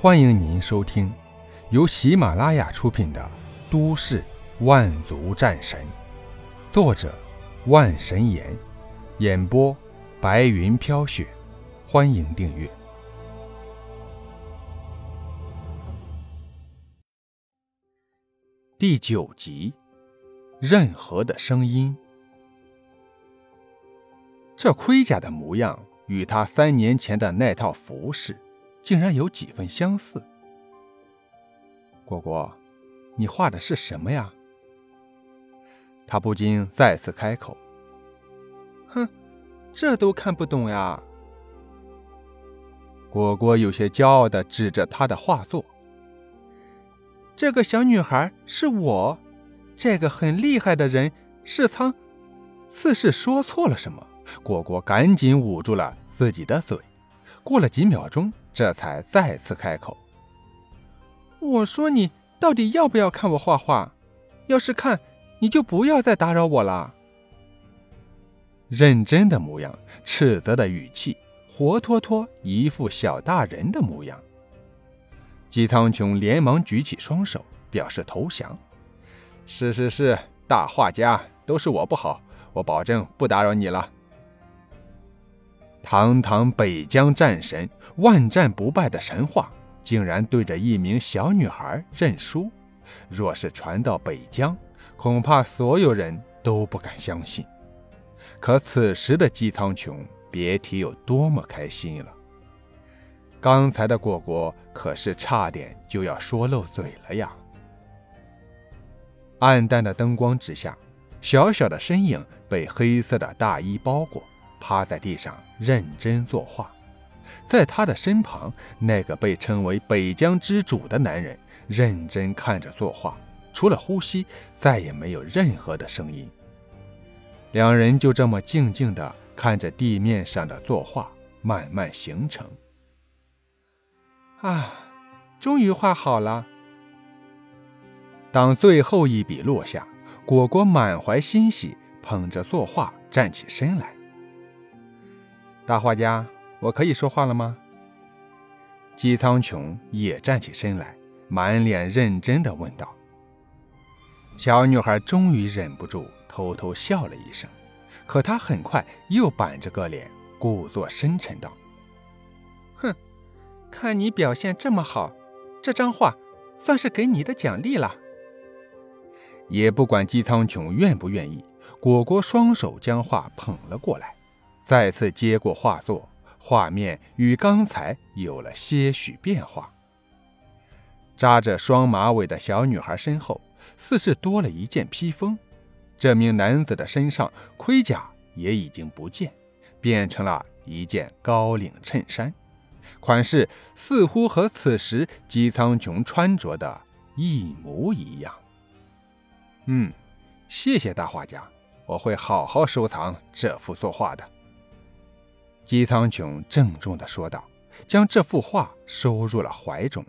欢迎您收听由喜马拉雅出品的《都市万族战神》，作者万神岩，演播白云飘雪。欢迎订阅第九集。任何的声音，这盔甲的模样与他三年前的那套服饰。竟然有几分相似。果果，你画的是什么呀？他不禁再次开口：“哼，这都看不懂呀。”果果有些骄傲的指着他的画作：“这个小女孩是我，这个很厉害的人是苍。”似是说错了什么，果果赶紧捂住了自己的嘴。过了几秒钟。这才再次开口：“我说你到底要不要看我画画？要是看，你就不要再打扰我了。”认真的模样，斥责的语气，活脱脱一副小大人的模样。姬苍穹连忙举起双手表示投降：“是是是，大画家，都是我不好，我保证不打扰你了。”堂堂北疆战神，万战不败的神话，竟然对着一名小女孩认输。若是传到北疆，恐怕所有人都不敢相信。可此时的姬苍穹，别提有多么开心了。刚才的果果可是差点就要说漏嘴了呀！暗淡的灯光之下，小小的身影被黑色的大衣包裹。趴在地上认真作画，在他的身旁，那个被称为北疆之主的男人认真看着作画，除了呼吸，再也没有任何的声音。两人就这么静静地看着地面上的作画慢慢形成。啊，终于画好了！当最后一笔落下，果果满怀欣喜，捧着作画站起身来。大画家，我可以说话了吗？姬苍穹也站起身来，满脸认真的问道。小女孩终于忍不住偷偷笑了一声，可她很快又板着个脸，故作深沉道：“哼，看你表现这么好，这张画算是给你的奖励了。”也不管姬苍穹愿不愿意，果果双手将画捧了过来。再次接过画作，画面与刚才有了些许变化。扎着双马尾的小女孩身后，似是多了一件披风。这名男子的身上盔甲也已经不见，变成了一件高领衬衫，款式似乎和此时姬苍穹穿着的一模一样。嗯，谢谢大画家，我会好好收藏这幅作画的。姬苍穹郑重地说道，将这幅画收入了怀中。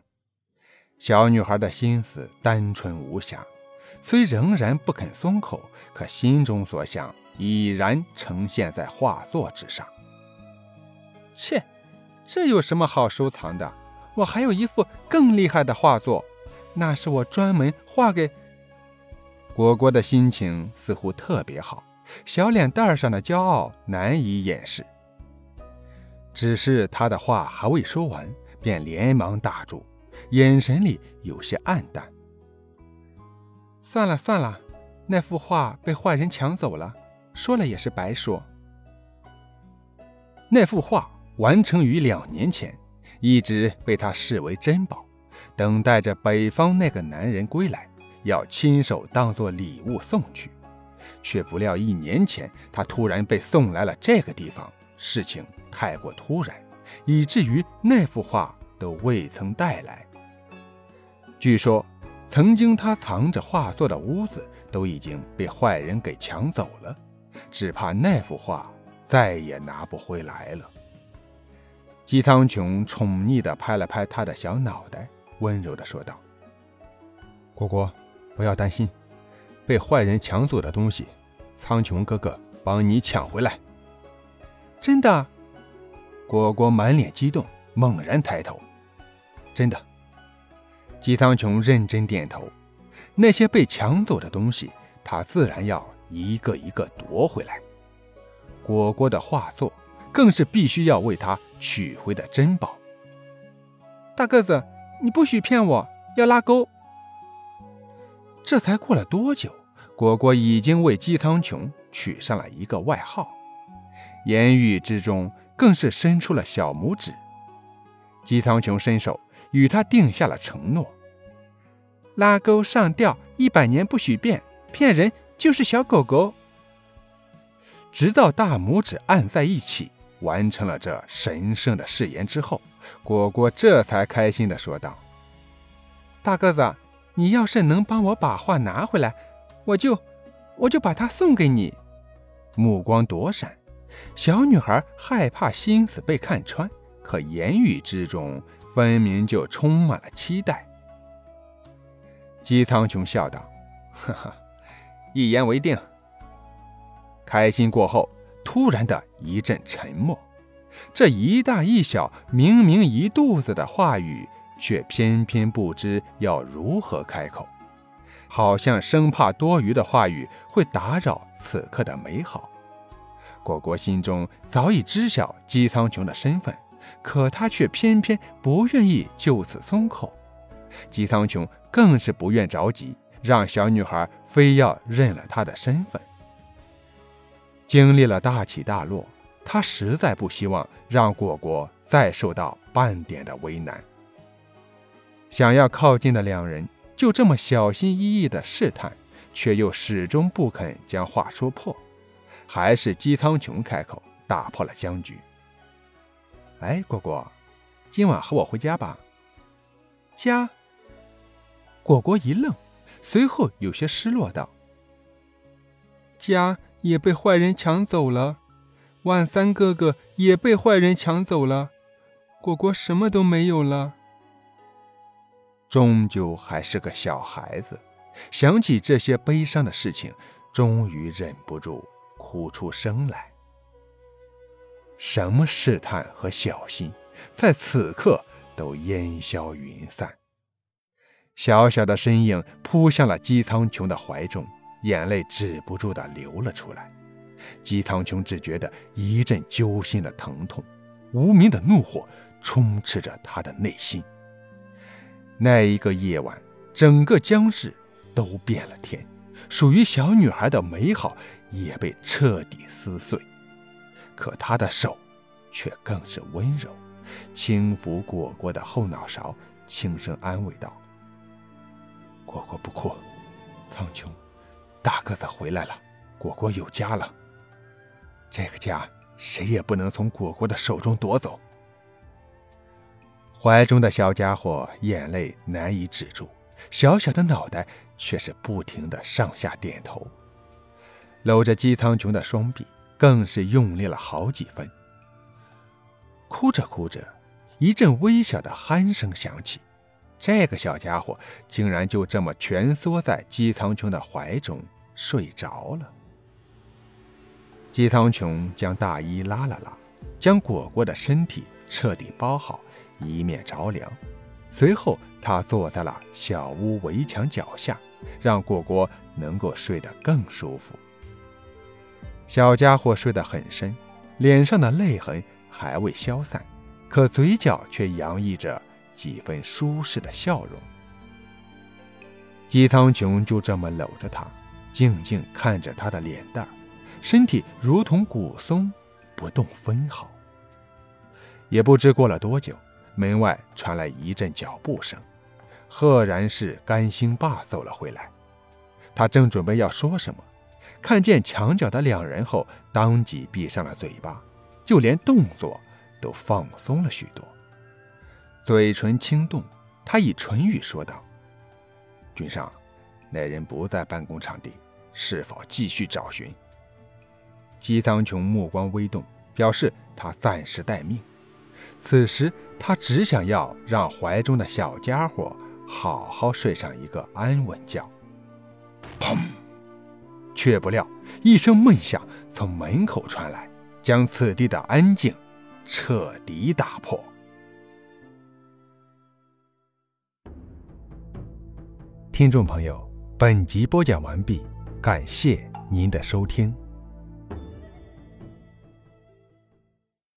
小女孩的心思单纯无瑕，虽仍然不肯松口，可心中所想已然呈现在画作之上。切，这有什么好收藏的？我还有一幅更厉害的画作，那是我专门画给……果果的心情似乎特别好，小脸蛋上的骄傲难以掩饰。只是他的话还未说完，便连忙打住，眼神里有些黯淡。算了算了，那幅画被坏人抢走了，说了也是白说。那幅画完成于两年前，一直被他视为珍宝，等待着北方那个男人归来，要亲手当做礼物送去。却不料一年前，他突然被送来了这个地方。事情太过突然，以至于那幅画都未曾带来。据说，曾经他藏着画作的屋子都已经被坏人给抢走了，只怕那幅画再也拿不回来了。姬苍穹宠溺地拍了拍他的小脑袋，温柔地说道：“果果，不要担心，被坏人抢走的东西，苍穹哥哥帮你抢回来。”真的，果果满脸激动，猛然抬头。真的。姬苍穹认真点头。那些被抢走的东西，他自然要一个一个夺回来。果果的画作，更是必须要为他取回的珍宝。大个子，你不许骗我，要拉钩。这才过了多久，果果已经为姬苍穹取上了一个外号，言语之中更是伸出了小拇指。姬苍穹伸手与他定下了承诺。拉钩上吊，一百年不许变。骗人就是小狗狗。直到大拇指按在一起，完成了这神圣的誓言之后，果果这才开心地说道：“大个子，你要是能帮我把画拿回来，我就我就把它送给你。”目光躲闪，小女孩害怕心思被看穿，可言语之中分明就充满了期待。姬苍穹笑道：“哈哈，一言为定。”开心过后，突然的一阵沉默。这一大一小，明明一肚子的话语，却偏偏不知要如何开口，好像生怕多余的话语会打扰此刻的美好。果果心中早已知晓姬苍穹的身份，可他却偏偏不愿意就此松口。姬苍穹更是不愿着急，让小女孩非要认了他的身份。经历了大起大落，他实在不希望让果果再受到半点的为难。想要靠近的两人就这么小心翼翼的试探，却又始终不肯将话说破。还是姬苍穹开口打破了僵局：“哎，果果，今晚和我回家吧。”家。果果一愣，随后有些失落道：“家也被坏人抢走了，万三哥哥也被坏人抢走了，果果什么都没有了。终究还是个小孩子，想起这些悲伤的事情，终于忍不住哭出声来。什么试探和小心，在此刻都烟消云散。”小小的身影扑向了姬苍穹的怀中，眼泪止不住的流了出来。姬苍穹只觉得一阵揪心的疼痛，无名的怒火充斥着他的内心。那一个夜晚，整个江市都变了天，属于小女孩的美好也被彻底撕碎。可他的手，却更是温柔，轻抚果果的后脑勺，轻声安慰道。果果不哭，苍穹，大个子回来了，果果有家了。这个家谁也不能从果果的手中夺走。怀中的小家伙眼泪难以止住，小小的脑袋却是不停的上下点头，搂着姬苍穹的双臂，更是用力了好几分。哭着哭着，一阵微小的鼾声响起。这个小家伙竟然就这么蜷缩在姬苍穹的怀中睡着了。姬苍穹将大衣拉了拉，将果果的身体彻底包好，以免着凉。随后，他坐在了小屋围墙脚下，让果果能够睡得更舒服。小家伙睡得很深，脸上的泪痕还未消散，可嘴角却洋溢着。几分舒适的笑容，姬苍穹就这么搂着她，静静看着她的脸蛋身体如同古松，不动分毫。也不知过了多久，门外传来一阵脚步声，赫然是甘兴霸走了回来。他正准备要说什么，看见墙角的两人后，当即闭上了嘴巴，就连动作都放松了许多。嘴唇轻动，他以唇语说道：“君上，那人不在办公场地，是否继续找寻？”姬苍穹目光微动，表示他暂时待命。此时他只想要让怀中的小家伙好好睡上一个安稳觉。砰！却不料一声闷响从门口传来将此地的安静彻底打破。听众朋友本集播讲完毕感谢您的收听。